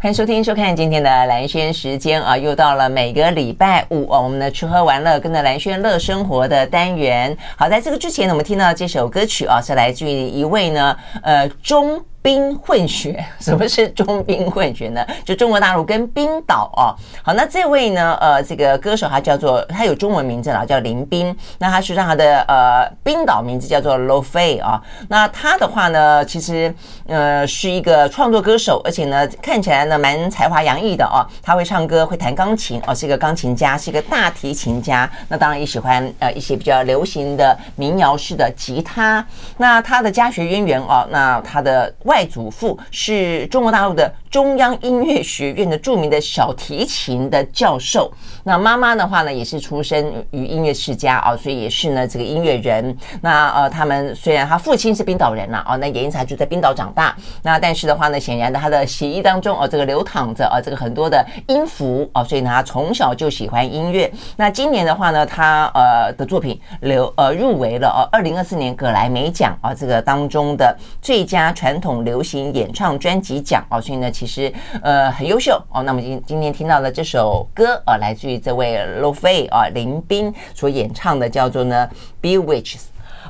欢迎收听、收看今天的蓝轩时间啊，又到了每个礼拜五哦，我们的吃喝玩乐跟着蓝轩乐生活的单元。好，在这个之前呢，我们听到这首歌曲啊，是来自于一位呢，呃，中。冰混血，什么是中冰混血呢？就中国大陆跟冰岛哦。好，那这位呢，呃，这个歌手他叫做，他有中文名字啦，叫林冰。那他实际上他的呃冰岛名字叫做 Lo Fei 啊。那他的话呢，其实呃是一个创作歌手，而且呢看起来呢蛮才华洋溢的哦。他会唱歌，会弹钢琴哦，是一个钢琴家，是一个大提琴家。那当然也喜欢呃一些比较流行的民谣式的吉他。那他的家学渊源哦，那他的。外外祖父是中国大陆的中央音乐学院的著名的小提琴的教授，那妈妈的话呢，也是出身于音乐世家啊，所以也是呢这个音乐人。那呃，他们虽然他父亲是冰岛人呐，哦，那也因此他就在冰岛长大。那但是的话呢，显然的他的血液当中哦，这个流淌着啊，这个很多的音符啊，所以呢，他从小就喜欢音乐。那今年的话呢，他呃的作品流呃入围了哦，二零二四年葛莱美奖啊，这个当中的最佳传统。流行演唱专辑奖哦，所以呢，其实呃很优秀哦。那么今今天听到的这首歌啊，来自于这位路飞啊林斌所演唱的，叫做呢《Be Witches》。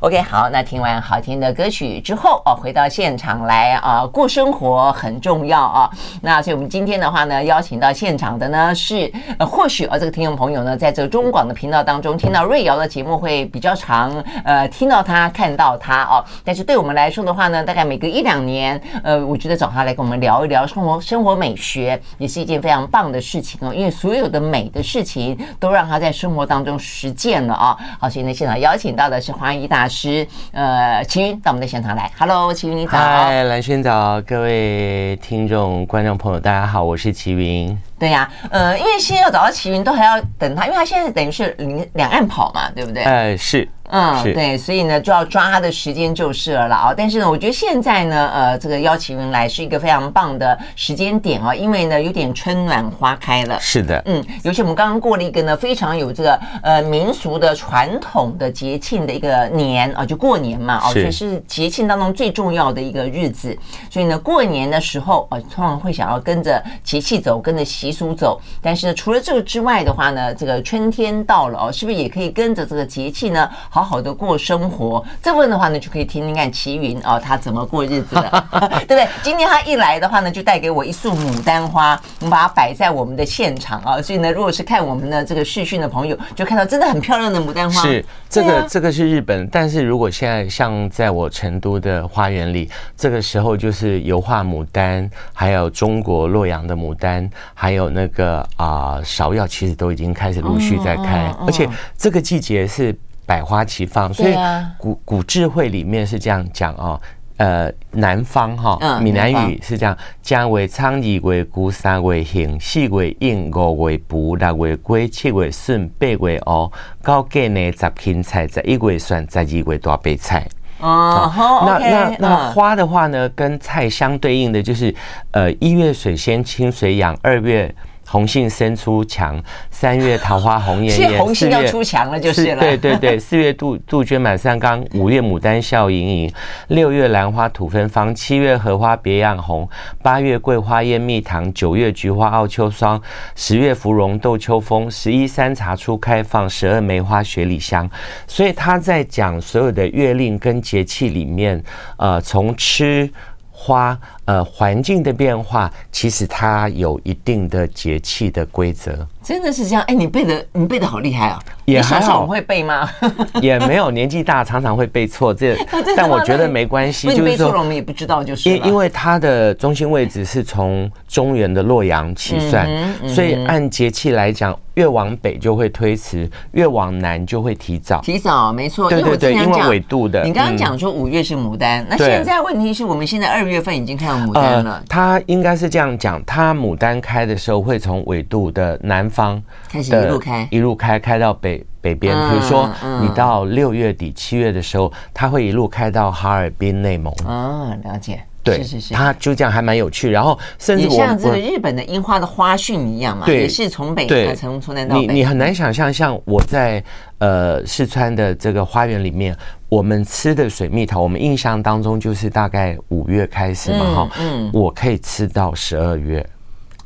OK，好，那听完好听的歌曲之后哦，回到现场来啊，过生活很重要啊。那所以我们今天的话呢，邀请到现场的呢是呃，或许啊这个听众朋友呢，在这个中广的频道当中听到瑞瑶的节目会比较常呃听到他看到他哦。但是对我们来说的话呢，大概每隔一两年，呃，我觉得找他来跟我们聊一聊生活生活美学也是一件非常棒的事情哦，因为所有的美的事情都让他在生活当中实践了啊。好，所以呢，现场邀请到的是花艺大大师，呃，齐云到我们的现场来。Hello，齐云你早。嗨，蓝轩早，各位听众、观众朋友，大家好，我是齐云。对呀、啊，呃，因为现在要找到齐云，都还要等他，因为他现在等于是两两岸跑嘛，对不对？哎，是。嗯，对，所以呢，就要抓他的时间就是了啊。但是呢，我觉得现在呢，呃，这个邀请云来是一个非常棒的时间点啊，因为呢，有点春暖花开了。是的，嗯，尤其我们刚刚过了一个呢，非常有这个呃民俗的传统的节庆的一个年啊，就过年嘛，哦，所以是节庆当中最重要的一个日子。所以呢，过年的时候啊，通常会想要跟着节气走，跟着习俗走。但是呢，除了这个之外的话呢，这个春天到了哦，是不是也可以跟着这个节气呢？好好的过生活，这部分的话呢，就可以听听看齐云哦，他怎么过日子的，对不对？今天他一来的话呢，就带给我一束牡丹花，我们把它摆在我们的现场啊。所以呢，如果是看我们的这个视讯的朋友，就看到真的很漂亮的牡丹花。是这个，这个是日本，但是如果现在像在我成都的花园里，这个时候就是油画牡丹，还有中国洛阳的牡丹，还有那个啊芍药，其实都已经开始陆续在开，而且这个季节是。百花齐放，所以古古智慧里面是这样讲哦，呃，南方哈，闽南语是这样：正月苍，二月久，三月幸，四月应，五月卜，六月归，七月顺，八月乌，九月呢十芹菜，十一月蒜，十二月大白菜。哦，那那那花的话呢，跟菜相对应的就是，呃，一月水仙清水养，二月。红杏生出墙，三月桃花红艳艳。红杏要出墙了，就是了。对对对，四月杜杜鹃满山岗，五月牡丹笑盈盈，六月兰花吐芬芳，七月荷花别样红，八月桂花艳蜜糖，九月菊花傲秋霜，十月芙蓉斗秋风，十一山茶初开放，十二梅花雪里香。所以他在讲所有的月令跟节气里面，呃，从吃花。呃，环境的变化其实它有一定的节气的规则，真的是这样。哎，你背的你背的好厉害啊！也还好，会背吗？也没有，年纪大常常会背错。这，但我觉得没关系，就是说我们也不知道，就是因因为它的中心位置是从中原的洛阳起算，所以按节气来讲，越往北就会推迟，越往南就会提早。提早，没错。对对对，因为纬度的。你刚刚讲说五月是牡丹，那现在问题是我们现在二月份已经看到。牡丹了，它应该是这样讲，它牡丹开的时候会从纬度的南方开始一路开，一路开开到北北边。比如说，你到六月底七月的时候，它会一路开到哈尔滨、内蒙。啊，了解。对，是是是，它就这样还蛮有趣。然后甚至我像这个日本的樱花的花讯一样嘛，也是从北从从南到北。你你很难想象，像我在呃四川的这个花园里面。我们吃的水蜜桃，我们印象当中就是大概五月开始嘛，哈，嗯，我可以吃到十二月，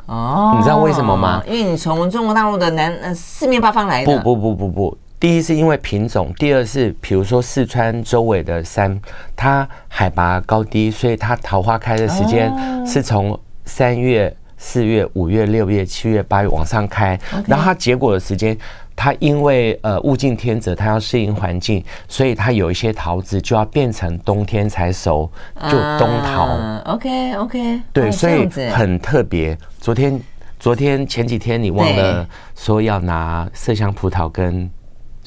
哦，你知道为什么吗？因为你从中国大陆的南呃四面八方来的。不不不不不，第一是因为品种，第二是比如说四川周围的山，它海拔高低，所以它桃花开的时间是从三月、四月、五月、六月、七月、八月往上开，然后它结果的时间。它因为呃物竞天择，它要适应环境，所以它有一些桃子就要变成冬天才熟，就冬桃。Uh, OK OK，对，所以很特别。昨天昨天前几天你忘了说要拿麝香葡萄跟。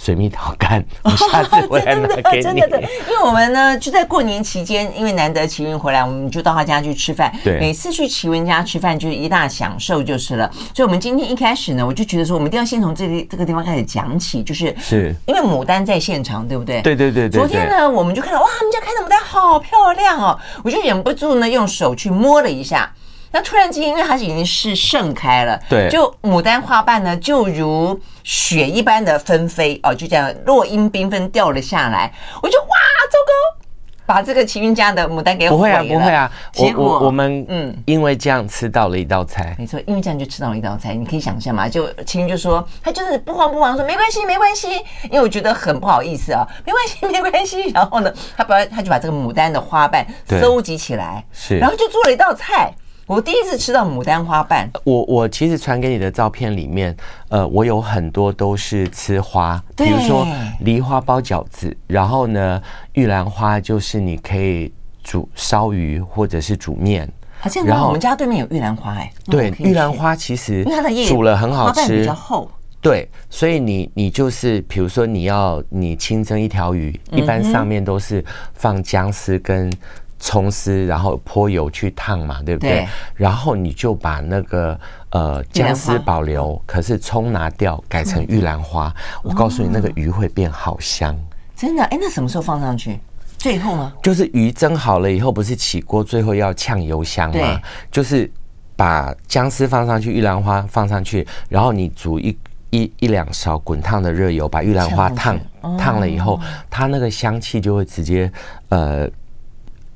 水蜜桃干，我下次回来拿给你。真的，真的，因为我们呢就在过年期间，因为难得齐云回来，我们就到他家去吃饭。对，每次去齐云家吃饭就是一大享受，就是了。所以，我们今天一开始呢，我就觉得说，我们一定要先从这里这个地方开始讲起，就是是因为牡丹在现场，对不对？对对对对。昨天呢，我们就看到哇，他们家开的牡丹好漂亮哦，我就忍不住呢用手去摸了一下。那突然间，因为它已经是盛开了，对，就牡丹花瓣呢，就如雪一般的纷飞哦，就这样落英缤纷掉了下来。我就哇，糟糕，把这个齐云家的牡丹给毁了。不会啊，不会啊，结果我我，我们嗯，因为这样吃到了一道菜，没错，因为这样就吃到了一道菜。你可以想象嘛，就齐云就说他就是不慌不忙说没关系，没关系，因为我觉得很不好意思啊，没关系，没关系。然后呢，他把他就把这个牡丹的花瓣收集起来，是，然后就做了一道菜。我第一次吃到牡丹花瓣。我我其实传给你的照片里面，呃，我有很多都是吃花，比如说梨花包饺子，然后呢，玉兰花就是你可以煮烧鱼或者是煮面。好像然后我们家对面有玉兰花哎。对，玉兰花其实煮了很好吃，比较厚。对，所以你你就是比如说你要你清蒸一条鱼，一般上面都是放姜丝跟。葱丝，然后泼油去烫嘛，对不对？对，然后你就把那个呃姜丝保留，可是葱拿掉，改成玉兰花。我告诉你，那个鱼会变好香。真的？哎，那什么时候放上去？最后呢？就是鱼蒸好了以后，不是起锅，最后要呛油香吗？就是把姜丝放上去，玉兰花放上去，然后你煮一一一两勺滚烫的热油，把玉兰花烫烫了以后，它那个香气就会直接呃。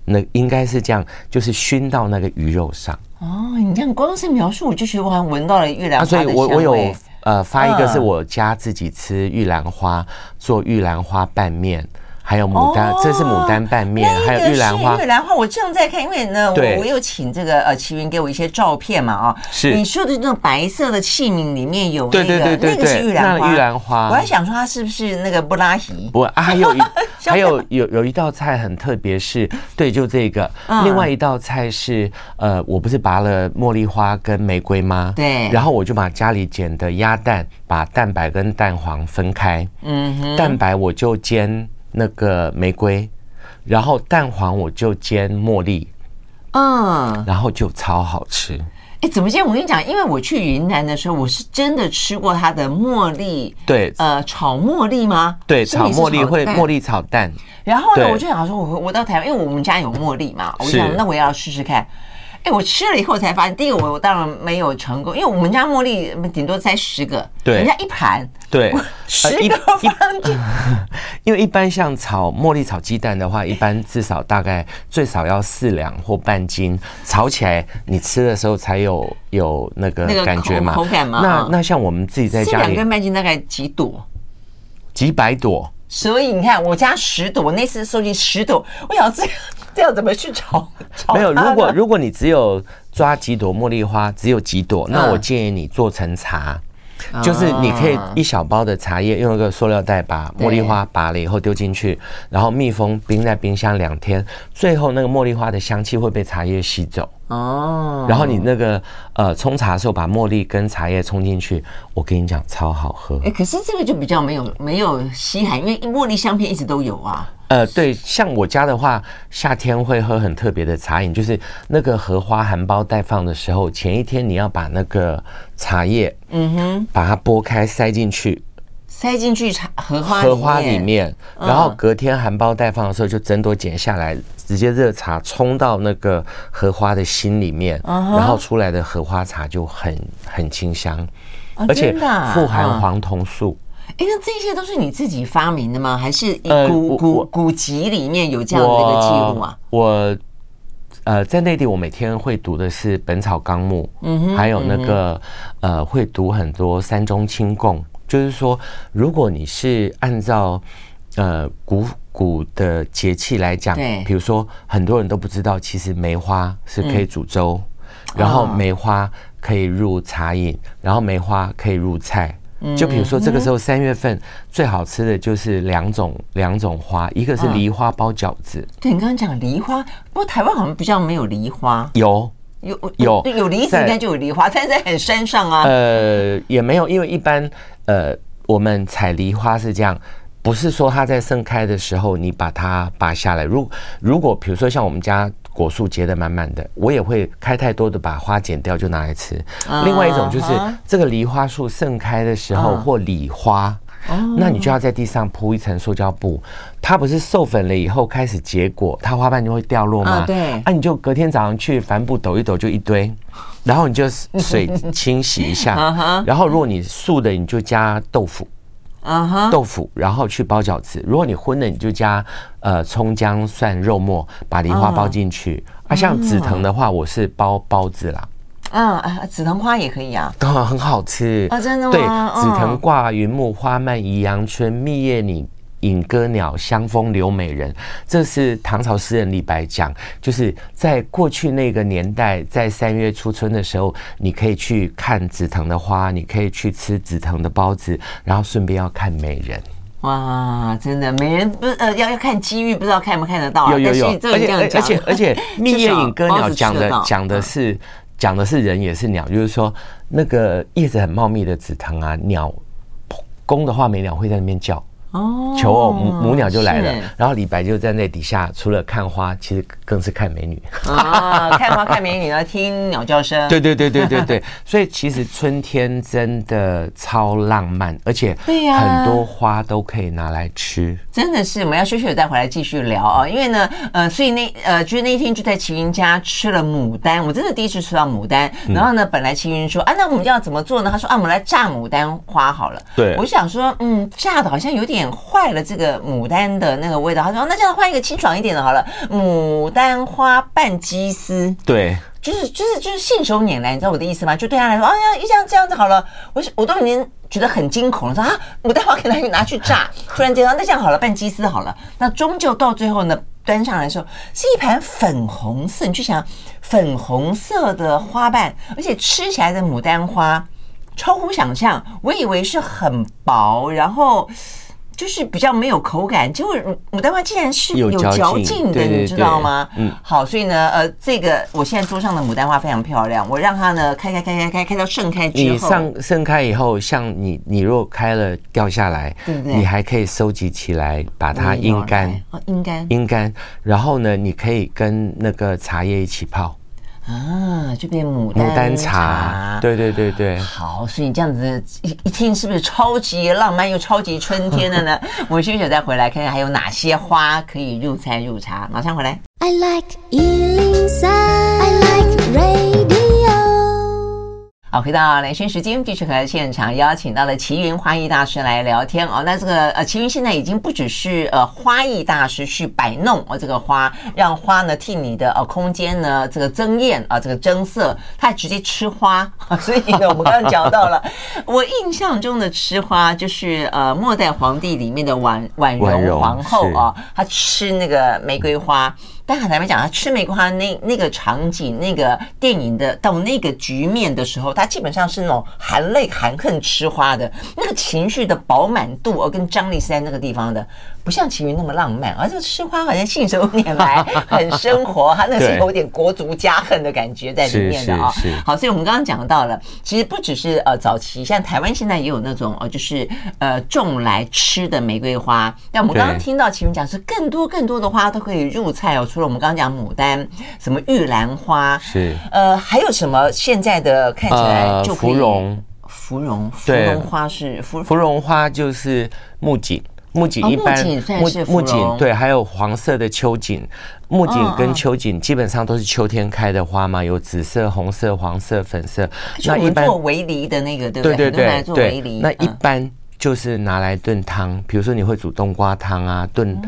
那应该是这样，就是熏到那个鱼肉上。哦，你这样光是描述，我就觉得我好像闻到了玉兰花所以我我有呃发一个是我家自己吃玉兰花，做玉兰花拌面。还有牡丹，这是牡丹拌面，还有玉兰花。玉兰花，我正在看，因为呢，我我有请这个呃齐云给我一些照片嘛，啊，是你说的那种白色的器皿里面有对对对对，那个是玉兰花。玉兰花，我还想说它是不是那个布拉提？不啊，还有 一还有有有一道菜很特别，是对，就这个。另外一道菜是呃，我不是拔了茉莉花跟玫瑰吗？对。然后我就把家里捡的鸭蛋，把蛋白跟蛋黄分开。嗯哼。蛋白我就煎。那个玫瑰，然后蛋黄我就煎茉莉，嗯，然后就超好吃。哎，怎么煎？我跟你讲，因为我去云南的时候，我是真的吃过它的茉莉，对，呃，炒茉莉吗？对，炒茉莉会茉莉炒蛋。然后呢，我就想说，我我到台湾，因为我们家有茉莉嘛，我就想那我也要试试看。哎，我吃了以后才发现，第一个我我当然没有成功，因为我们家茉莉顶多才十个，对，人家一盘，对，十个放进。因为一般像炒茉莉炒鸡蛋的话，一般至少大概最少要四两或半斤，炒起来你吃的时候才有有那个感觉嘛，口感嘛。那那像我们自己在家里，四两跟半斤大概几朵？几百朵。所以你看，我家十朵，我那次收集十朵，我想这样这样怎么去炒？炒没有，如果如果你只有抓几朵茉莉花，只有几朵，那我建议你做成茶。就是你可以一小包的茶叶，用一个塑料袋把茉莉花拔了以后丢进去，然后密封冰在冰箱两天，最后那个茉莉花的香气会被茶叶吸走。哦，然后你那个呃冲茶的时候把茉莉跟茶叶冲进去，我跟你讲超好喝。哎，可是这个就比较没有没有稀罕，因为茉莉香片一直都有啊。呃，对，像我家的话，夏天会喝很特别的茶饮，就是那个荷花含苞待放的时候，前一天你要把那个茶叶，嗯哼，把它剥开塞进去，塞进去茶荷花荷花里面，然后隔天含苞待放的时候就整朵剪下来，直接热茶冲到那个荷花的心里面，然后出来的荷花茶就很很清香，而且富含黄酮素。哎，那这些都是你自己发明的吗？还是古古古籍里面有这样的一个记录啊？我呃，在内地我每天会读的是《本草纲目》，嗯哼，还有那个呃，会读很多三中清供，就是说，如果你是按照呃古古的节气来讲，对，比如说很多人都不知道，其实梅花是可以煮粥，然后梅花可以入茶饮，然后梅花可以入菜。就比如说这个时候三月份最好吃的就是两种两种花，一个是梨花包饺子。对，你刚刚讲梨花，不过台湾好像比较没有梨花。有有有有梨子应该就有梨花，但是在很山上啊。呃，也没有，因为一般呃我们采梨花是这样，不是说它在盛开的时候你把它拔下来。如如果比如说像我们家。果树结得满满的，我也会开太多的，把花剪掉就拿来吃。另外一种就是这个梨花树盛开的时候，或梨花，那你就要在地上铺一层塑胶布。它不是授粉了以后开始结果，它花瓣就会掉落吗？对。那你就隔天早上去帆布抖一抖就一堆，然后你就水清洗一下。然后如果你素的，你就加豆腐。啊哈，豆腐，然后去包饺子。如果你荤的，你就加呃葱姜蒜肉末，把梨花包进去。啊，像紫藤的话，我是包包子啦。嗯，紫藤花也可以啊，当然很好吃啊，真的吗？对，紫藤挂云木，花漫宜阳春，蜜叶拟。引歌鸟，香风留美人。这是唐朝诗人李白讲，就是在过去那个年代，在三月初春的时候，你可以去看紫藤的花，你可以去吃紫藤的包子，然后顺便要看美人。哇，真的美人不是呃要要看机遇，不知道看不看得到，啊。有有有，而且而且而且，蜜叶引歌鸟讲的讲的是讲的是人也是鸟，就是说那个叶子很茂密的紫藤啊，鸟公的话，没鸟会在那边叫。哦，求偶母母鸟就来了，然后李白就站在那底下，除了看花，其实更是看美女啊！看花看美女后，听鸟叫声。对对对对对对，所以其实春天真的超浪漫，而且对呀，很多花都可以拿来吃。真的是，我们要休息了再回来继续聊啊！因为呢，呃，所以那呃，就是那一天就在齐云家吃了牡丹，我真的第一次吃到牡丹。然后呢，本来齐云说啊，那我们要怎么做呢？他说啊，我们来炸牡丹花好了。对，我想说，嗯，炸的好像有点。坏了这个牡丹的那个味道，他说那这样换一个清爽一点的好了，牡丹花拌鸡丝，对，就是就是就是信手拈来，你知道我的意思吗？就对他来说，哎呀，一这样这样子好了，我我都已经觉得很惊恐了，说啊，牡丹花可以拿去炸，突然间那这样好了，拌鸡丝好了，那终究到最后呢，端上来的时候是一盘粉红色，你去想粉红色的花瓣，而且吃起来的牡丹花超乎想象，我以为是很薄，然后。就是比较没有口感，结果牡丹花竟然是有嚼劲的，你知道吗？嗯，好，所以呢，呃，这个我现在桌上的牡丹花非常漂亮，我让它呢开开开开开开到盛开之后，你上盛开以后，像你你若开了掉下来，对不对？你还可以收集起来，把它阴干，哦，阴干，阴干，然后呢，你可以跟那个茶叶一起泡。啊，就变牡丹茶，牡丹茶，对对对对。好，所以你这样子一一听，是不是超级浪漫又超级春天的呢？我们休息再回来看看还有哪些花可以入菜入茶，马上回来。I like 103, 好，回到兰萱时间，继续和现场邀请到了齐云花艺大师来聊天哦。那这个呃，齐云现在已经不只是呃花艺大师去摆弄哦这个花，让花呢替你的呃空间呢这个增艳啊，这个增色，他还直接吃花。所以呢，我们刚刚讲到了，我印象中的吃花就是呃末代皇帝里面的婉婉容皇后啊，她吃那个玫瑰花。但坦白讲，他吃玫瑰花那那个场景，那个电影的到那个局面的时候，他基本上是那种含泪含恨吃花的那个情绪的饱满度，而跟张力是在那个地方的。不像齐云那么浪漫，而这个吃花好像信手拈来，很生活，它那是有点国族家恨的感觉在里面的啊。好，所以我们刚刚讲到了，其实不只是呃早期，像台湾现在也有那种呃就是呃种来吃的玫瑰花。但我们刚刚听到齐云讲是更多更多的花都可以入菜哦，除了我们刚刚讲牡丹，什么玉兰花是呃还有什么现在的看起来就芙蓉，芙蓉芙蓉花是芙芙蓉花就是木槿。木槿一般，木木槿对，还有黄色的秋槿，木槿跟秋槿基本上都是秋天开的花嘛，有紫色、红色、黄色、粉色。那一般做围篱的那个，对不对？对对对对。那一般就是拿来炖汤，比如说你会煮冬瓜汤啊，炖。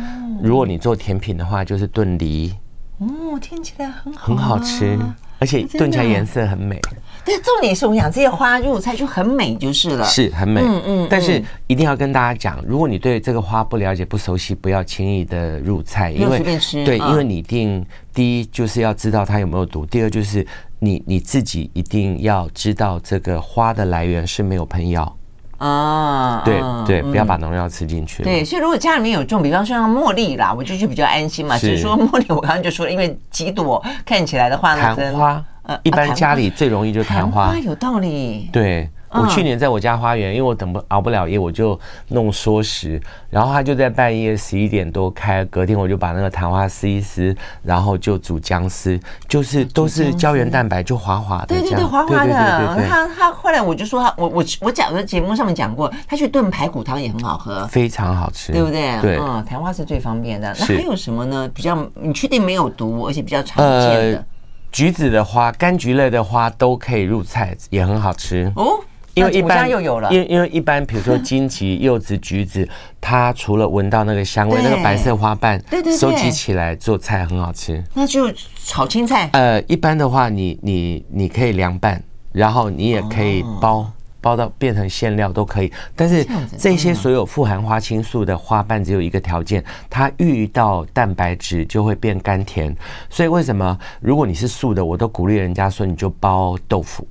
如果你做甜品的话，就是炖梨。哦，听起来很好，很好吃，而且炖起来颜色很美。对，重点是我想这些花入菜就很美，就是了，是很美。嗯嗯。但是一定要跟大家讲，如果你对这个花不了解、不熟悉，不要轻易的入菜，因为对，因为你一定第一就是要知道它有没有毒，第二就是你你自己一定要知道这个花的来源是没有喷药啊。对对，不要把农药吃进去。对，所以如果家里面有种，比方说像茉莉啦，我就就比较安心嘛。只是说茉莉，我刚刚就说了，因为几朵看起来的话呢，昙花。一般家里最容易就昙花，有道理。对，我去年在我家花园，因为我等不熬不了夜，我就弄缩食，然后它就在半夜十一点多开，隔天我就把那个昙花撕一撕，然后就煮姜丝，就是都是胶原蛋白，就滑滑的。对对对，滑滑的。他他后来我就说他，我我我讲的节目上面讲过，他去炖排骨汤也很好喝，非常好吃，对不对？对，嗯，昙花是最方便的。那还有什么呢？比较你确定没有毒，而且比较常见的？橘子的花，柑橘类的花都可以入菜，也很好吃哦。因为一般又有了，因为因为一般，比如说荆棘、柚子、橘子，它除了闻到那个香味，那个白色花瓣，对对，收集起来做菜很好吃。那就炒青菜。呃，一般的话，你你你可以凉拌，然后你也可以包。包到变成馅料都可以，但是这些所有富含花青素的花瓣只有一个条件，它遇到蛋白质就会变甘甜。所以为什么如果你是素的，我都鼓励人家说你就包豆腐，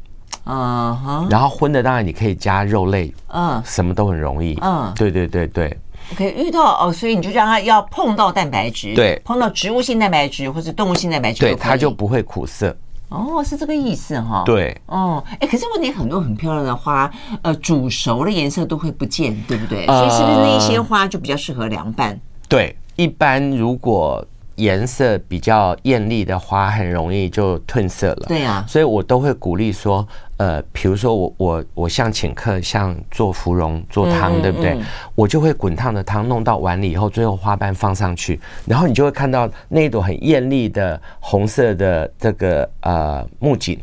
嗯哼，然后荤的当然你可以加肉类，嗯，什么都很容易，嗯，对对对对。OK，遇到哦，所以你就让它要碰到蛋白质，对，碰到植物性蛋白质或者动物性蛋白质，对，它就不会苦涩。哦，是这个意思哈。对，哦，哎，可是问题很多很漂亮的花，呃，煮熟的颜色都会不见，对不对？所以是不是那一些花就比较适合凉拌？对，一般如果。颜色比较艳丽的花很容易就褪色了。对呀，所以我都会鼓励说，呃，比如说我我我像请客，像做芙蓉做汤，对不对？我就会滚烫的汤弄到碗里以后，最后花瓣放上去，然后你就会看到那朵很艳丽的红色的这个呃木槿，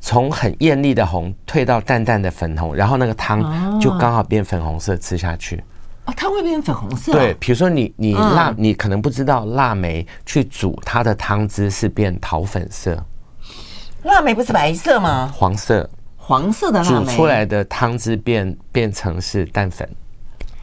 从很艳丽的红退到淡淡的粉红，然后那个汤就刚好变粉红色，吃下去。哦它会变粉红色。对，比如说你你腊，你可能不知道腊梅去煮它的汤汁是变桃粉色。腊梅不是白色吗？黄色。黄色的煮出来的汤汁变变成是淡粉。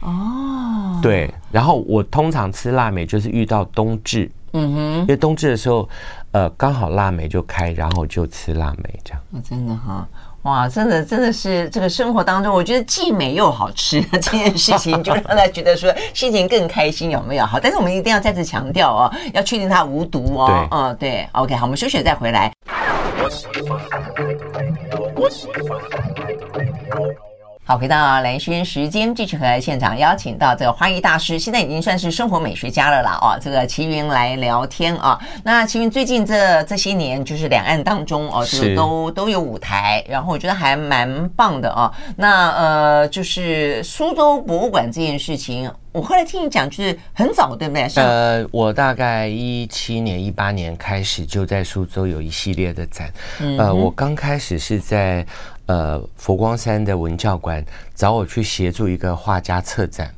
哦。对，然后我通常吃腊梅就是遇到冬至，嗯哼，因为冬至的时候，呃，刚好腊梅就开，然后就吃腊梅这样。哦，真的哈。哇，真的真的是这个生活当中，我觉得既美又好吃 这件事情，就让他觉得说 心情更开心，有没有？好，但是我们一定要再次强调哦，要确定它无毒哦。对，嗯，对，OK，好，我们休息再回来。好，回到蓝轩时间，继续和现场邀请到这个花艺大师，现在已经算是生活美学家了啦。哦，这个齐云来聊天啊。那齐云最近这这些年，就是两岸当中哦，这个都都有舞台，然后我觉得还蛮棒的啊。那呃，就是苏州博物馆这件事情，我后来听你讲，就是很早，对不对？呃，我大概一七年、一八年开始就在苏州有一系列的展。呃，我刚开始是在。呃，佛光山的文教馆找我去协助一个画家策展，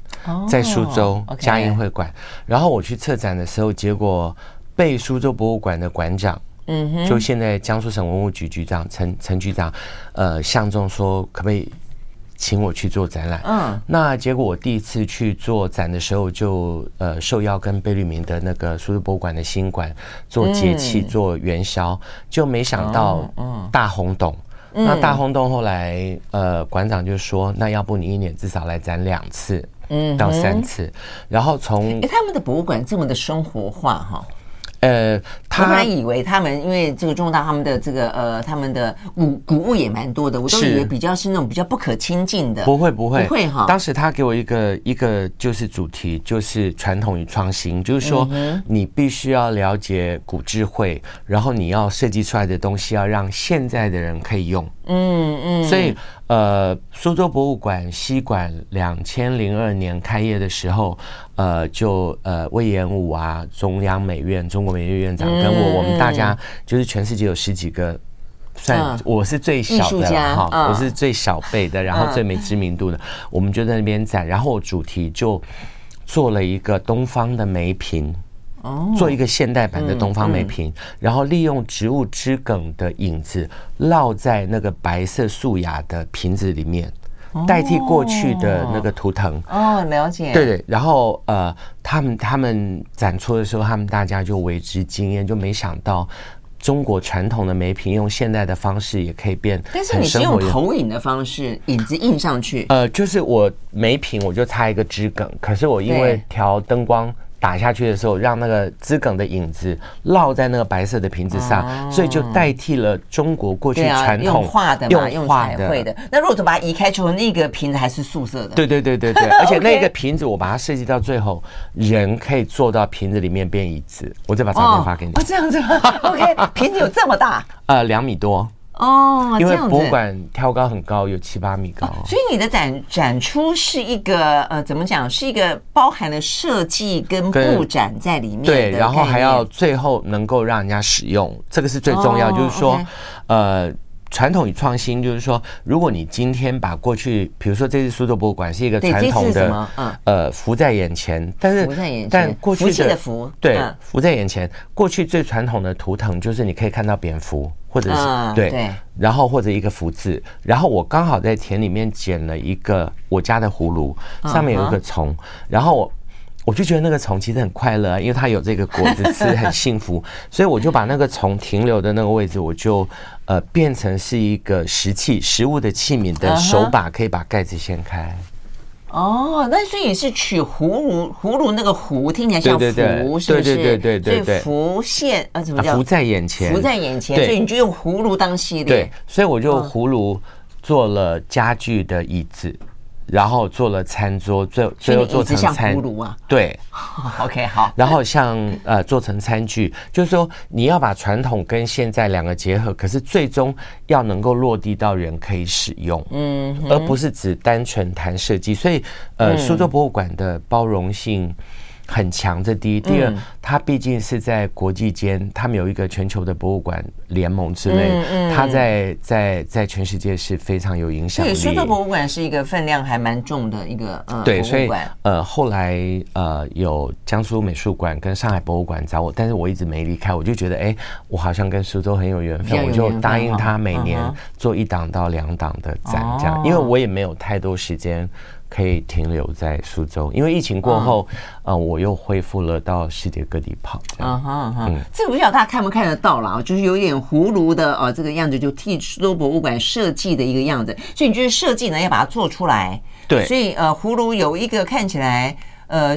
在苏州嘉应会馆。然后我去策展的时候，结果被苏州博物馆的馆长，嗯哼，就现在江苏省文物局局长陈陈局长，呃，相中说可不可以请我去做展览？嗯，那结果我第一次去做展的时候，就呃受邀跟贝聿铭的那个苏州博物馆的新馆做节气做元宵，就没想到大轰动。那大轰动后来，呃，馆长就说，那要不你一年至少来展两次，嗯，到三次，然后从，哎，他们的博物馆这么的生活化哈。呃，他本来以为他们因为这个中大他们的这个呃，他们的古古物也蛮多的，我都以为比较是那种比较不可亲近的。不会不会不会哈。当时他给我一个一个就是主题，就是传统与创新，就是说你必须要了解古智慧，然后你要设计出来的东西要让现在的人可以用。嗯嗯。所以呃，苏州博物馆西馆两千零二年开业的时候。呃，就呃，魏延武啊，中央美院、中国美院院长跟我，我们大家就是全世界有十几个，算我是最小的哈，我是最小辈的，然后最没知名度的，我们就在那边展，然后主题就做了一个东方的梅瓶，哦，做一个现代版的东方梅瓶，然后利用植物枝梗的影子烙在那个白色素雅的瓶子里面，代替过去的那个图腾。哦，了解。对对，然后呃，他们他们展出的时候，他们大家就为之惊艳，就没想到。中国传统的梅瓶用现代的方式也可以变，但是你是用投影的方式，影子印上去。呃，就是我梅瓶我就插一个枝梗，可是我因为调灯光。打下去的时候，让那个枝梗的影子烙在那个白色的瓶子上，哦、所以就代替了中国过去传统用画的嘛，用彩绘的。那如果把它移开之后，那个瓶子还是素色的。对对对对对，而且那个瓶子我把它设计到最后，人可以坐到瓶子里面变椅子。我再把照片发给你。哦，这样子吗？OK，瓶子有这么大？呃，两米多。哦，因为博物馆挑高很高，有七八米高，所以你的展展出是一个呃，怎么讲？是一个包含了设计跟布展在里面。对，然后还要最后能够让人家使用，这个是最重要。就是说，呃，传统与创新，就是说，如果你今天把过去，比如说这次苏州博物馆是一个传统的，呃，浮在眼前，但是但过去的福，对，福在眼前，过去最传统的图腾就是你可以看到蝙蝠。或者是、对，然后或者一个福字，然后我刚好在田里面捡了一个我家的葫芦，上面有一个虫，然后我我就觉得那个虫其实很快乐，啊因为它有这个果子吃，很幸福，所以我就把那个虫停留的那个位置，我就呃变成是一个食器、食物的器皿的手把，可以把盖子掀开。哦，那所以你是取葫芦，葫芦那个葫听起来像福，是不是？对对对对对，浮现啊，怎么叫？浮在眼前，浮在眼前，所以你就用葫芦当系列。对，所以我就葫芦做了家具的椅子。然后做了餐桌，最最后做成餐葫芦啊。对，OK 好。然后像呃做成餐具，就是说你要把传统跟现在两个结合，可是最终要能够落地到人可以使用，嗯，而不是只单纯谈设计。所以呃，苏州博物馆的包容性。很强，这第一。第二，它毕竟是在国际间，他们有一个全球的博物馆联盟之类，它在在在全世界是非常有影响力。对，苏州博物馆是一个分量还蛮重的一个呃对，所以呃后来呃有江苏美术馆跟上海博物馆找我，但是我一直没离开，我就觉得哎，我好像跟苏州很有缘分，我就答应他每年做一档到两档的展，这样，因为我也没有太多时间。可以停留在苏州，因为疫情过后，呃，我又恢复了到世界各地跑。嗯哼哼，这个不晓得大家看不看得到啦，就是有点葫芦的啊，这个样子就替苏州博物馆设计的一个样子，所以你就是设计呢要把它做出来。对，所以呃，葫芦有一个看起来呃，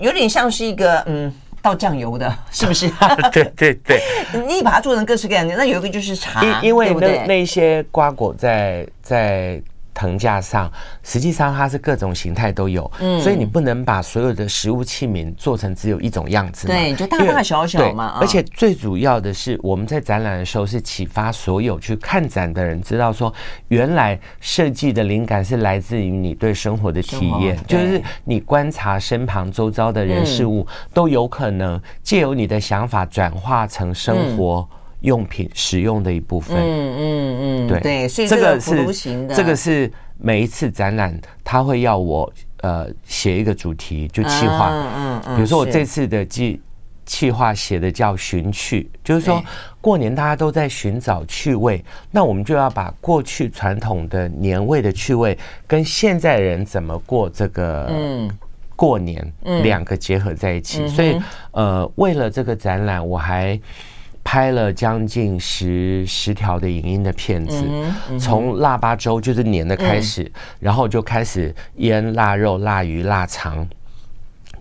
有点像是一个嗯倒酱油的，是不是？对 对对，你把它做成各式各样的，那有一个就是茶，因因为那那些瓜果在在。藤架上，实际上它是各种形态都有，嗯，所以你不能把所有的食物器皿做成只有一种样子，对，就大大小小嘛。而且最主要的是，我们在展览的时候是启发所有去看展的人，知道说，原来设计的灵感是来自于你对生活的体验，就是你观察身旁周遭的人事物，都有可能借由你的想法转化成生活。用品使用的一部分，嗯嗯嗯，对对，所以这个是这个是每一次展览，他会要我呃写一个主题，就企划，嗯嗯，比如说我这次的计企划写的叫寻趣，就是说过年大家都在寻找趣味，那我们就要把过去传统的年味的趣味跟现在人怎么过这个嗯。过年两个结合在一起，所以呃为了这个展览，我还。拍了将近十十条的影音的片子，从腊八粥就是年的开始，然后就开始腌腊肉、腊鱼、腊肠，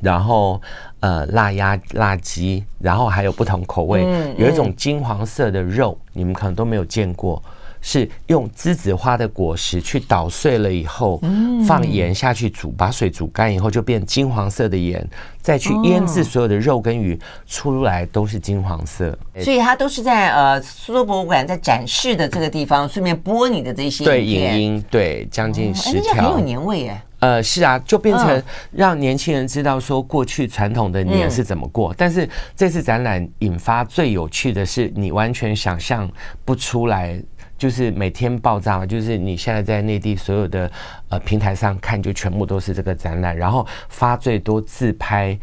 然后呃腊鸭、腊鸡，然后还有不同口味，有一种金黄色的肉，你们可能都没有见过。是用栀子花的果实去捣碎了以后，放盐下去煮，把水煮干以后就变金黄色的盐，再去腌制所有的肉跟鱼，出来都是金黄色。所以它都是在呃苏州博物馆在展示的这个地方，顺便播你的这些对影音，对将近十条，很有年味耶。呃，是啊，就变成让年轻人知道说过去传统的年是怎么过。但是这次展览引发最有趣的是，你完全想象不出来。就是每天爆炸嘛，就是你现在在内地所有的呃平台上看，就全部都是这个展览，然后发最多自拍，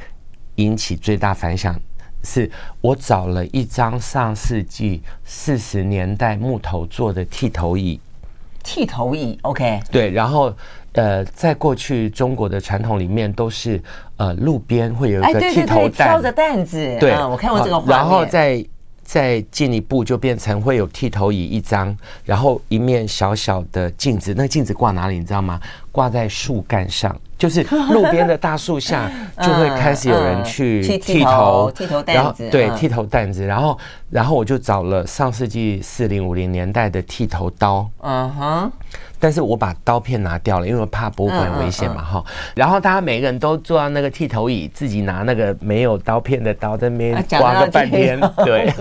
引起最大反响是我找了一张上世纪四十年代木头做的剃头椅。剃头椅，OK，对，然后呃，在过去中国的传统里面，都是呃路边会有一个剃头担，挑着担子，对，我看过这个画面。然后再再进一步，就变成会有剃头椅一张，然后一面小小的镜子，那镜子挂哪里？你知道吗？挂在树干上。就是路边的大树下，就会开始有人去剃头，剃头，然后对剃头担子，然后然后我就找了上世纪四零五零年代的剃头刀，嗯哼，但是我把刀片拿掉了，因为我怕博物馆危险嘛哈。然后大家每个人都坐到那个剃头椅，自己拿那个没有刀片的刀在那边刮个半天，对，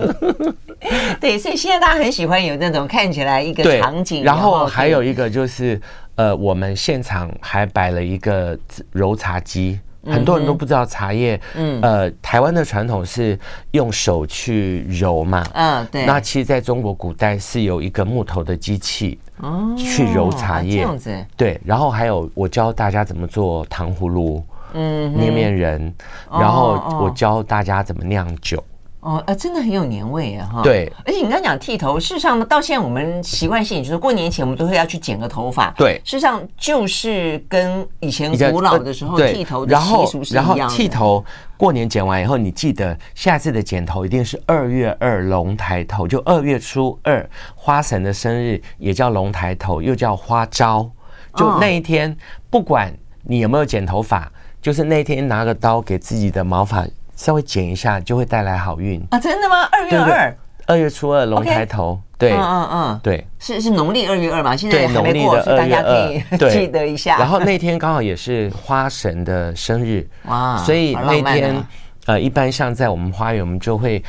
对，所以现在大家很喜欢有那种看起来一个场景，然后还有一个就是。呃，我们现场还摆了一个揉茶机，很多人都不知道茶叶，嗯，呃，台湾的传统是用手去揉嘛，嗯，对。那其实在中国古代是有一个木头的机器，哦，去揉茶叶，这样子。对，然后还有我教大家怎么做糖葫芦，嗯，捏面人，然后我教大家怎么酿酒。哦，呃，真的很有年味啊，哈。对，而且你刚刚讲剃头，事实上呢，到现在我们习惯性就是过年前我们都会要去剪个头发。对，事实上就是跟以前古老的时候剃头的习俗是一样的。然后，然后剃头过年剪完以后，你记得下次的剪头一定是二月二龙抬头，就二月初二，花神的生日也叫龙抬头，又叫花朝。就那一天，不管你有没有剪头发，就是那一天拿个刀给自己的毛发。稍微剪一下就会带来好运啊！真的吗？二月二，二月初二龙抬头，对，嗯嗯嗯，对，是是农历二月二嘛？现在还没过，所以大家可以 记得一下。然后那天刚好也是花神的生日 哇，所以那天呃，一般像在我们花园，我们就会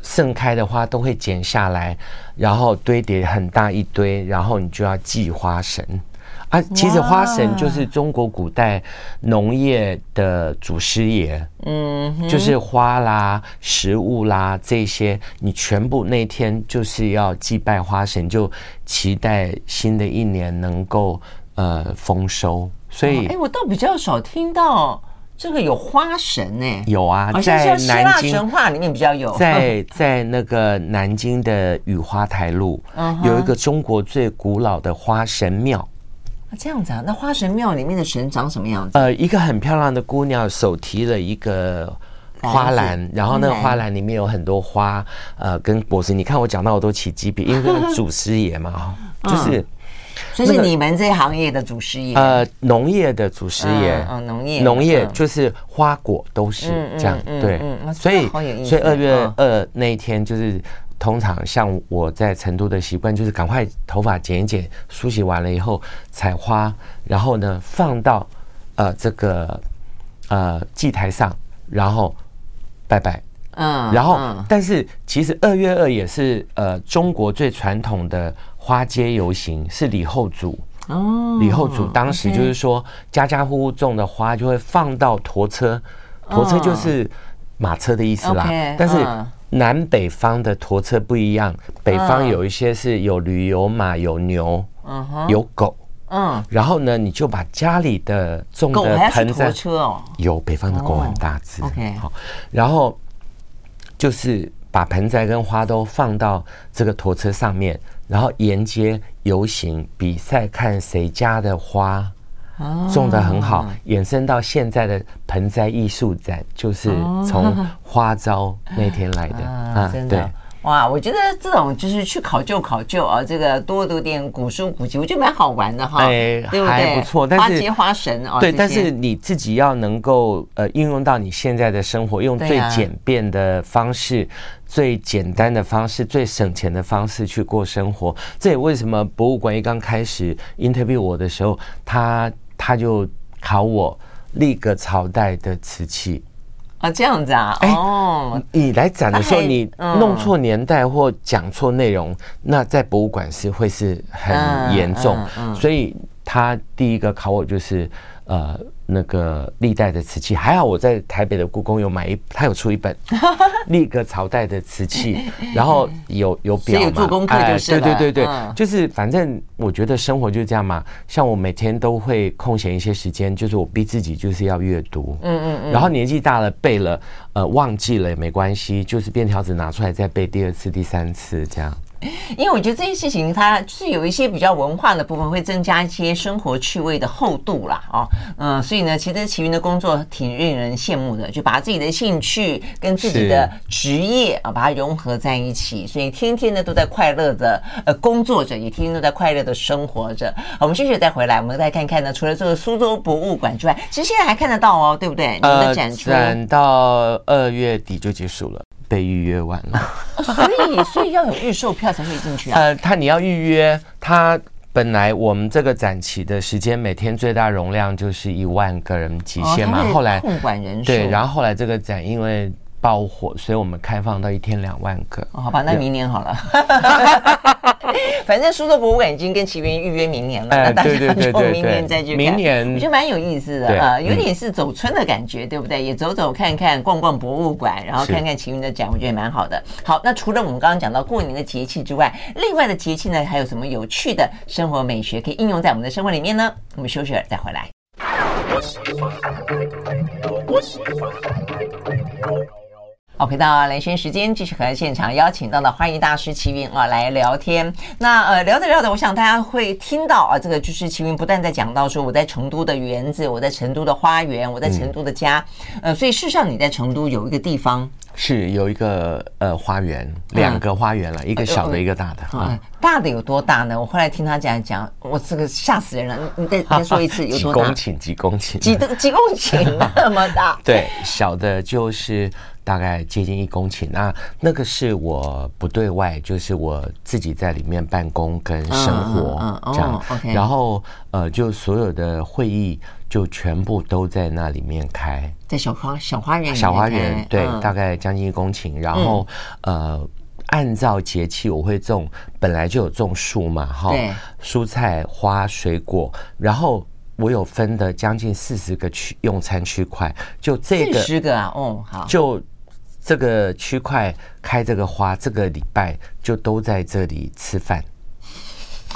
盛开的花都会剪下来，然后堆叠很大一堆，然后你就要祭花神。啊，其实花神就是中国古代农业的祖师爷，嗯，就是花啦、食物啦这些，你全部那天就是要祭拜花神，就期待新的一年能够呃丰收。所以，哎，我倒比较少听到这个有花神呢。有啊，在南京神话里面比较有，在在那个南京的雨花台路，有一个中国最古老的花神庙。啊，这样子啊？那花神庙里面的神长什么样子？呃，一个很漂亮的姑娘，手提了一个花篮，然后那个花篮里面有很多花，呃，跟果实。你看我讲到我都起鸡皮，因为是祖师爷嘛，就是，所以是你们这一行业的祖师爷。呃，农业的祖师爷，嗯，农业，农业就是花果都是这样，对，所以，所以二月二那一天就是。通常像我在成都的习惯，就是赶快头发剪一剪，梳洗完了以后采花，然后呢放到呃这个呃祭台上，然后拜拜。嗯，然后但是其实二月二也是呃中国最传统的花街游行，是李后主。哦，李后主当时就是说家家户户种的花就会放到驮车，驮车就是马车的意思啦。但是南北方的驼车不一样，北方有一些是有驴有马有牛，有狗，嗯，然后呢，你就把家里的种的盆栽，有北方的狗很大只，OK，好，然后就是把盆栽跟花都放到这个拖车上面，然后沿街游行比赛，看谁家的花。种的很好，衍生到现在的盆栽艺术展，就是从花招那天来的 啊，真的哇！我觉得这种就是去考究考究啊，这个多读点古书古籍，我觉得蛮好玩的哈，对不对？还不错，但是花街花神啊，对，但是你自己要能够呃应用到你现在的生活，用最简便的方式、最简单的方式、最省钱的方式去过生活。这也为什么博物馆一刚开始 interview 我的时候，他。他就考我历个朝代的瓷器啊，这样子啊？哦，你来展的时候，你弄错年代或讲错内容，那在博物馆是会是很严重。所以他第一个考我就是呃那个历代的瓷器，还好我在台北的故宫有买一，他有出一本 历个朝代的瓷器，然后有有表嘛，有做功课就是了。对对对对，就是反正我觉得生活就是这样嘛。像我每天都会空闲一些时间，就是我逼自己就是要阅读，嗯嗯嗯。然后年纪大了背了，呃，忘记了也没关系，就是便条纸拿出来再背第二次、第三次这样。因为我觉得这些事情，它就是有一些比较文化的部分，会增加一些生活趣味的厚度啦，哦，嗯，所以呢，其实齐云的工作挺令人羡慕的，就把自己的兴趣跟自己的职业啊，把它融合在一起，所以天天呢都在快乐的呃工作着，也天天都在快乐的生活着。我们继续再回来，我们再看看呢，除了这个苏州博物馆之外，其实现在还看得到哦，对不对？你们的展出，展到二月底就结束了。被预约完了，所以 所以要有预售票才可以进去啊。呃，他你要预约，他本来我们这个展期的时间每天最大容量就是一万个人极限嘛，后来控管人数对，然后后来这个展因为。爆火，所以我们开放到一天两万个。哦，好吧，那明年好了。反正苏州博物馆已经跟奇云预约明年了，那大家就明年再去看。明年我觉得蛮有意思的啊，有点是走春的感觉，对不对？也走走看看，逛逛博物馆，然后看看奇云的展，我觉得蛮好的。好，那除了我们刚刚讲到过年的节气之外，另外的节气呢，还有什么有趣的生活美学可以应用在我们的生活里面呢？我们休息了再回来。好，回到兰萱时间，继续和现场邀请到的花艺大师齐云啊来聊天。那呃聊着聊着，我想大家会听到啊，这个就是齐云不断在讲到说我在成都的园子，我在成都的花园，我在成都的家。嗯、呃，所以事实上你在成都有一个地方。是有一个呃花园，两个花园了，嗯、一个小的，一个大的。嗯，嗯大的有多大呢？我后来听他讲讲，我这个吓死人了。你再再说一次，有多大？几公顷？几公顷？几的几公顷那么大？对，小的就是大概接近一公顷。那那个是我不对外，就是我自己在里面办公跟生活这样。然后呃，就所有的会议。就全部都在那里面开，在小花小花园，小花园对，嗯、大概将近一公顷。然后、嗯、呃，按照节气我会种，本来就有种树嘛，哈，蔬菜、花、水果。然后我有分的将近四十个区用餐区块，就这个四十个啊，哦好，就这个区块开这个花，这个礼拜就都在这里吃饭。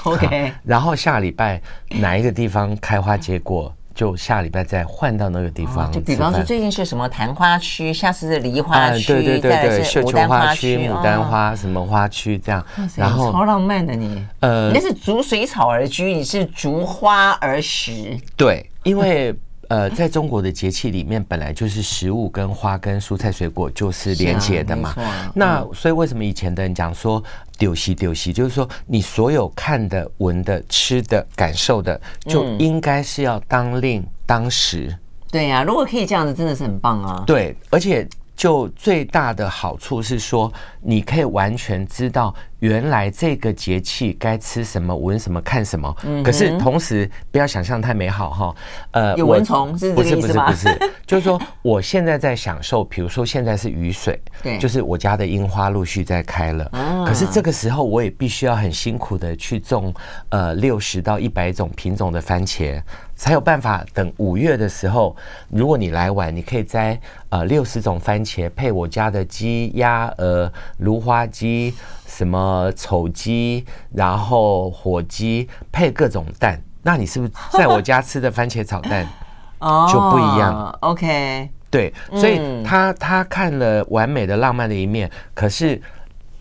OK，然后下礼拜哪一个地方开花结果？就下礼拜再换到那个地方，就比方说最近是什么昙花区，下次是梨花区，对对对对，绣球花区、牡丹花什么花区这样，然后超浪漫的你，呃，你那是逐水草而居，你是逐花而食，对，因为。呃，在中国的节气里面，本来就是食物跟花跟蔬菜水果就是连结的嘛。那所以为什么以前的人讲说丢西丢西，就是说你所有看的、闻的、吃的、感受的，就应该是要当令当时。对呀，如果可以这样子，真的是很棒啊。对，而且就最大的好处是说，你可以完全知道。原来这个节气该吃什么、闻什么、看什么，可是同时不要想象太美好哈。呃，有蚊虫是？不是不是不是，就是说我现在在享受，比如说现在是雨水，对，就是我家的樱花陆续在开了。可是这个时候我也必须要很辛苦的去种呃六十到一百种品种的番茄，才有办法等五月的时候，如果你来晚，你可以摘呃六十种番茄配我家的鸡、鸭、鹅、芦花鸡。什么丑鸡，然后火鸡配各种蛋，那你是不是在我家吃的番茄炒蛋 就不一样？OK，对，所以他他看了完美的浪漫的一面，可是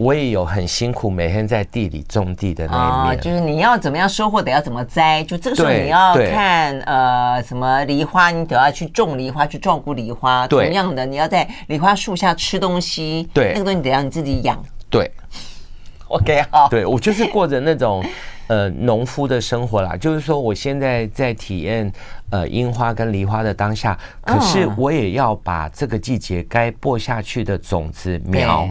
我也有很辛苦每天在地里种地的那一面，就是你要怎么样收获，得要怎么栽，就这个时候你要看呃什么梨花，你得要去种梨花，去照顾梨花。同样的，你要在梨花树下吃东西，对，那个东西得让你自己养，对。OK，好。对，我就是过着那种呃农夫的生活啦，就是说我现在在体验呃樱花跟梨花的当下，可是我也要把这个季节该播下去的种子苗，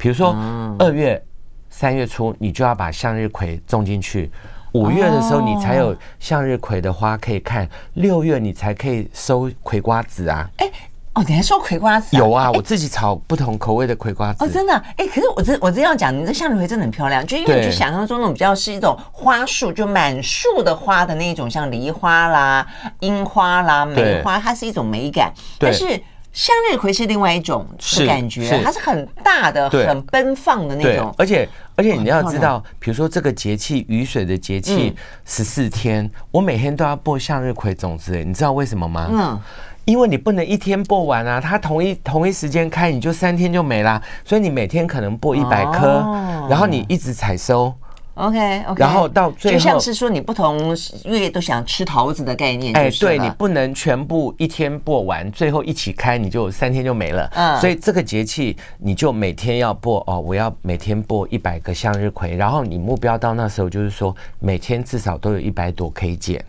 比如说二月、三月初，你就要把向日葵种进去，五月的时候你才有向日葵的花可以看，六月你才可以收葵瓜子啊。哎哦，你还说葵瓜子？有啊，我自己炒不同口味的葵瓜子。哦，真的？哎，可是我真我真要讲，你这向日葵真的很漂亮，就因为你就想象中那种比较是一种花束，就满树的花的那种，像梨花啦、樱花啦、梅花，它是一种美感。但是向日葵是另外一种是感觉，它是很大的、很奔放的那种。而且而且你要知道，比如说这个节气雨水的节气十四天，我每天都要播向日葵种子，你知道为什么吗？嗯。因为你不能一天播完啊，它同一同一时间开，你就三天就没啦，所以你每天可能播一百颗，然后你一直采收，OK OK，然后到最后就像是说你不同月都想吃桃子的概念，哎，对，你不能全部一天播完，最后一起开，你就三天就没了，嗯，所以这个节气你就每天要播哦，我要每天播一百个向日葵，然后你目标到那时候就是说每天至少都有一百朵可以剪。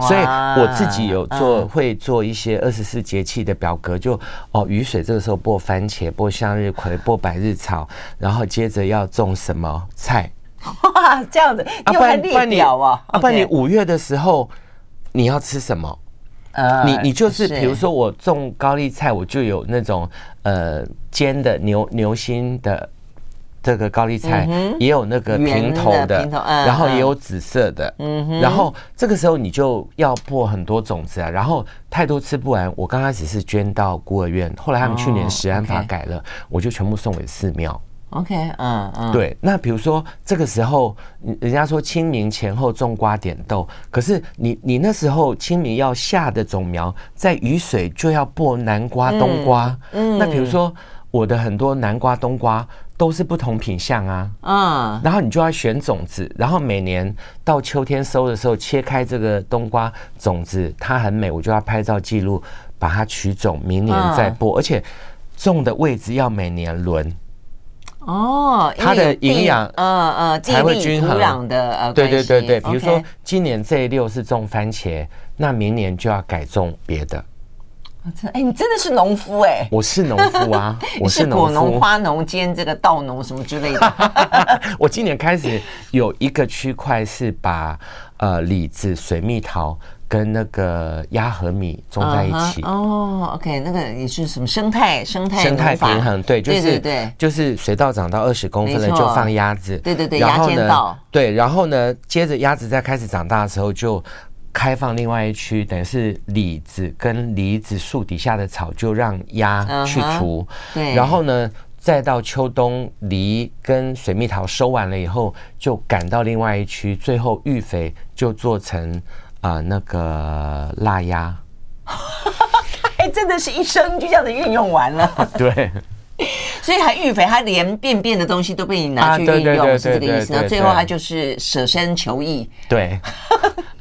所以我自己有做，会做一些二十四节气的表格，就哦，雨水这个时候播番茄，播向日葵，播百日草，然后接着要种什么菜？哇，这样子，又还列表啊？啊，不然你五月的时候你要吃什么？呃，你你就是比如说我种高丽菜，我就有那种呃煎的牛牛心的。这个高丽菜也有那个平头的，然后也有紫色的，然后这个时候你就要播很多种子啊，然后太多吃不完。我刚开始是捐到孤儿院，后来他们去年食安法改了，我就全部送给寺庙。OK，嗯嗯，对。那比如说这个时候，人家说清明前后种瓜点豆，可是你你那时候清明要下的种苗，在雨水就要播南瓜、冬瓜。嗯，那比如说我的很多南瓜、冬瓜。都是不同品相啊，嗯，然后你就要选种子，然后每年到秋天收的时候，切开这个冬瓜种子，它很美，我就要拍照记录，把它取种，明年再播，而且种的位置要每年轮。哦，它的营养，嗯嗯，才会均衡的，呃，对对对对，比如说今年这一溜是种番茄，那明年就要改种别的。哎，你真的是农夫哎！我是农夫啊，我是果农、花农兼这个稻农什么之类的。我今年开始有一个区块是把呃李子、水蜜桃跟那个压和米种在一起。哦，OK，那个也是什么生态生态生态平衡？对，就是对，就是水稻长到二十公分了就放鸭子。对对对，然后呢。对，然后呢，接着鸭子在开始长大的时候就。开放另外一区，等于是李子跟梨子树底下的草，就让鸭去除。对，然后呢，再到秋冬梨跟水蜜桃收完了以后，就赶到另外一区，最后育肥就做成啊、呃、那个腊鸭。哎，真的是一生就这样子运用完了。对，所以还育肥，他连便便的东西都被你拿去运用，是这个意思。那最后他就是舍身求义。对。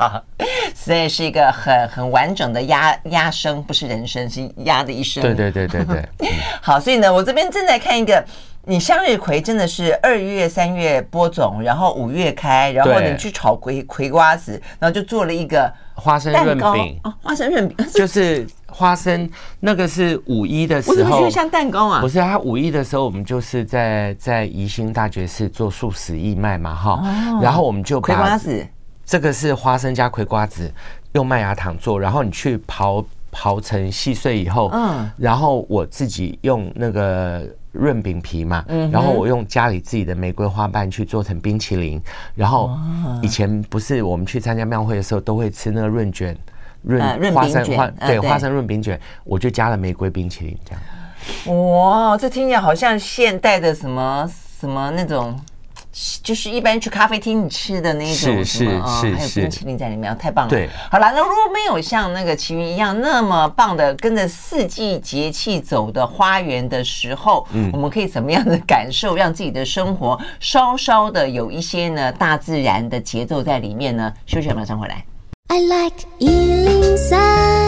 啊，所以是一个很很完整的鸭鸭生，不是人生，是鸭的一生。对对对对对。好，所以呢，我这边正在看一个，你向日葵真的是二月三月播种，然后五月开，然后你去炒葵葵瓜子，然后就做了一个花生润饼哦，花生润饼 就是花生，那个是五一的时候，我怎么觉得像蛋糕啊？不是，它五一的时候，我们就是在在宜兴大觉寺做素食义卖嘛，哈，然后我们就葵瓜子。这个是花生加葵瓜子，用麦芽糖做，然后你去刨刨成细碎以后，嗯，然后我自己用那个润饼皮嘛，嗯，然后我用家里自己的玫瑰花瓣去做成冰淇淋，然后以前不是我们去参加庙会的时候都会吃那个润卷，润花生花对花生润饼卷，我就加了玫瑰冰淇淋这样。哇，这听起来好像现代的什么什么那种。就是一般去咖啡厅你吃的那种什么是是是，还有冰淇淋在里面，太棒了。对，好了，那如果没有像那个齐云一样那么棒的跟着四季节气走的花园的时候，嗯，我们可以怎么样的感受，让自己的生活稍稍的有一些呢大自然的节奏在里面呢？休息，马上回来。I like 103,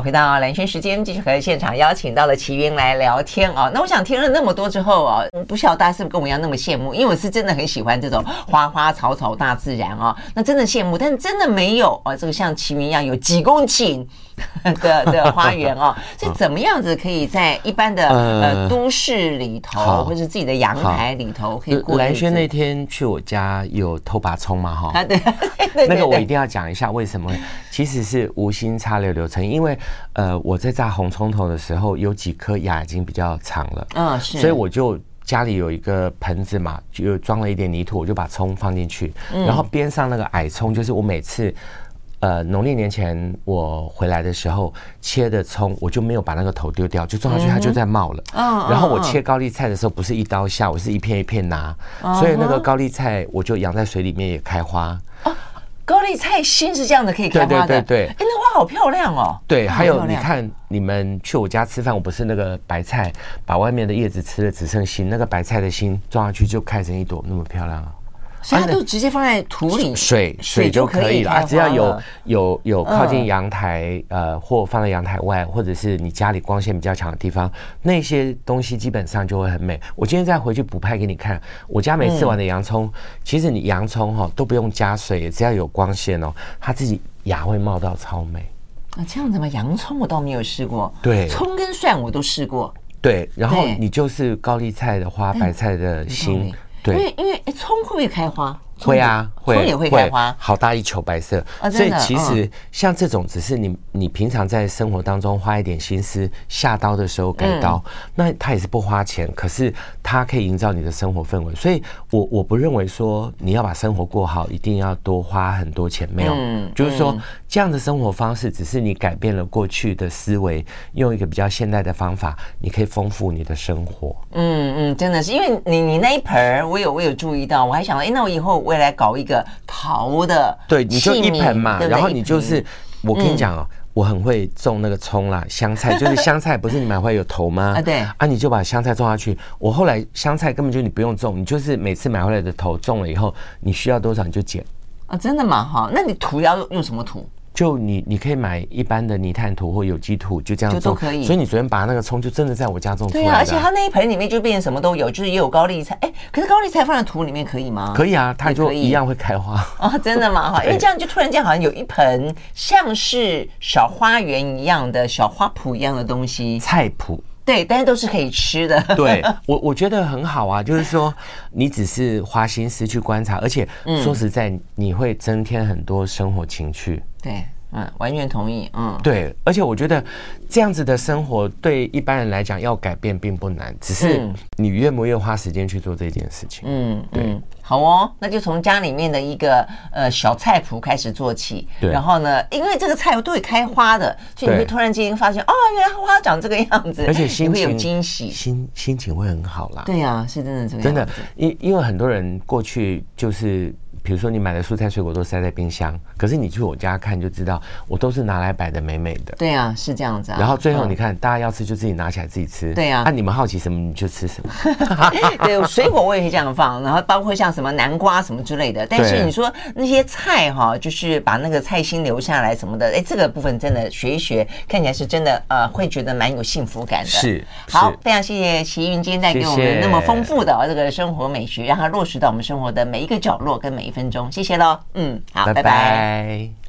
回到蓝轩时间，继续和现场邀请到了齐云来聊天啊。那我想听了那么多之后啊，不晓得大家是不是跟我一样那么羡慕？因为我是真的很喜欢这种花花草草大自然啊。那真的羡慕，但真的没有啊。这个像齐云一样有几公顷 的的 花园哦，是怎么样子可以在一般的呃都市里头，或者自己的阳台里头可以过？兰轩那天去我家有偷把葱嘛？哈，啊 对，那个我一定要讲一下为什么，其实是无心插柳柳成荫，因为呃我在炸红葱头的时候，有几颗芽已经比较长了，嗯，是，所以我就家里有一个盆子嘛，就装了一点泥土，我就把葱放进去，然后边上那个矮葱，就是我每次。呃，农历年前我回来的时候切的葱，我就没有把那个头丢掉，就种下去，它就在冒了。嗯。然后我切高丽菜的时候，不是一刀下，我是一片一片拿，所以那个高丽菜我就养在水里面也开花。哦，高丽菜心是这样的，可以开花的。对对对。哎，那花好漂亮哦。对，还有你看，你们去我家吃饭，我不是那个白菜，把外面的叶子吃了只剩心，那个白菜的心种下去就开成一朵那么漂亮啊。所以它都直接放在土里，水水就可以了啊！只要有有有靠近阳台，呃，或放在阳台外，或者是你家里光线比较强的地方，那些东西基本上就会很美。我今天再回去补拍给你看，我家没吃完的洋葱，其实你洋葱哈都不用加水，只要有光线哦，它自己芽会冒到超美啊！这样子吗？洋葱我倒没有试过，对，葱跟蒜我都试过，对。然后你就是高丽菜的花，白菜的心。对，因为因为哎，葱会不会开花？会啊，会，葱也会开花，好大一球白色。所以其实像这种，只是你你平常在生活当中花一点心思，下刀的时候改刀，那它也是不花钱，可是它可以营造你的生活氛围。所以我我不认为说你要把生活过好，一定要多花很多钱，没有，就是说这样的生活方式，只是你改变了过去的思维，用一个比较现代的方法，你可以丰富你的生活。嗯嗯，真的是，因为你你那一盆，我有我有注意到，我还想到，哎，那我以后。未来搞一个陶的，对，你就一盆嘛，然后你就是，我跟你讲哦，我很会种那个葱啦，香菜，就是香菜，不是你买回来有头吗？啊，对，啊，你就把香菜种下去。我后来香菜根本就你不用种，你就是每次买回来的头种了以后，你需要多少你就剪。啊，真的吗？哈，那你土要用什么土？就你，你可以买一般的泥炭土或有机土，就这样做都可以。所以你昨天拔那个葱，就真的在我家种出来的。对啊，而且它那一盆里面就变成什么都有，就是也有高丽菜。哎，可是高丽菜放在土里面可以吗？可以啊，它就一样会开花。哦，真的吗？哈，因为这样就突然间好像有一盆像是小花园一样的小花圃一样的东西。菜圃。对，但是都是可以吃的。对，我我觉得很好啊，就是说你只是花心思去观察，而且说实在，你会增添很多生活情趣。对，嗯，完全同意，嗯，对，而且我觉得这样子的生活对一般人来讲要改变并不难，只是你愿不愿意花时间去做这件事情。嗯，对。嗯好哦，那就从家里面的一个呃小菜谱开始做起。对。然后呢，因为这个菜都会开花的，所以你会突然间发现，哦，原来花长这个样子，而且心情会有惊喜，心心情会很好啦。对呀、啊，是真的这样。真的，因因为很多人过去就是。比如说你买的蔬菜水果都塞在冰箱，可是你去我家看就知道，我都是拿来摆的美美的。对啊，是这样子啊。然后最后你看，大家要吃就自己拿起来自己吃。对啊。那你们好奇什么你就吃什么。对，水果我也是这样放，然后包括像什么南瓜什么之类的。但是你说那些菜哈，就是把那个菜心留下来什么的，哎，这个部分真的学一学，看起来是真的呃，会觉得蛮有幸福感的。是。好，非常谢谢齐云今天带给我们那么丰富的这个生活美学，让它落实到我们生活的每一个角落跟每一。分钟，谢谢喽，嗯，好，拜拜。拜拜。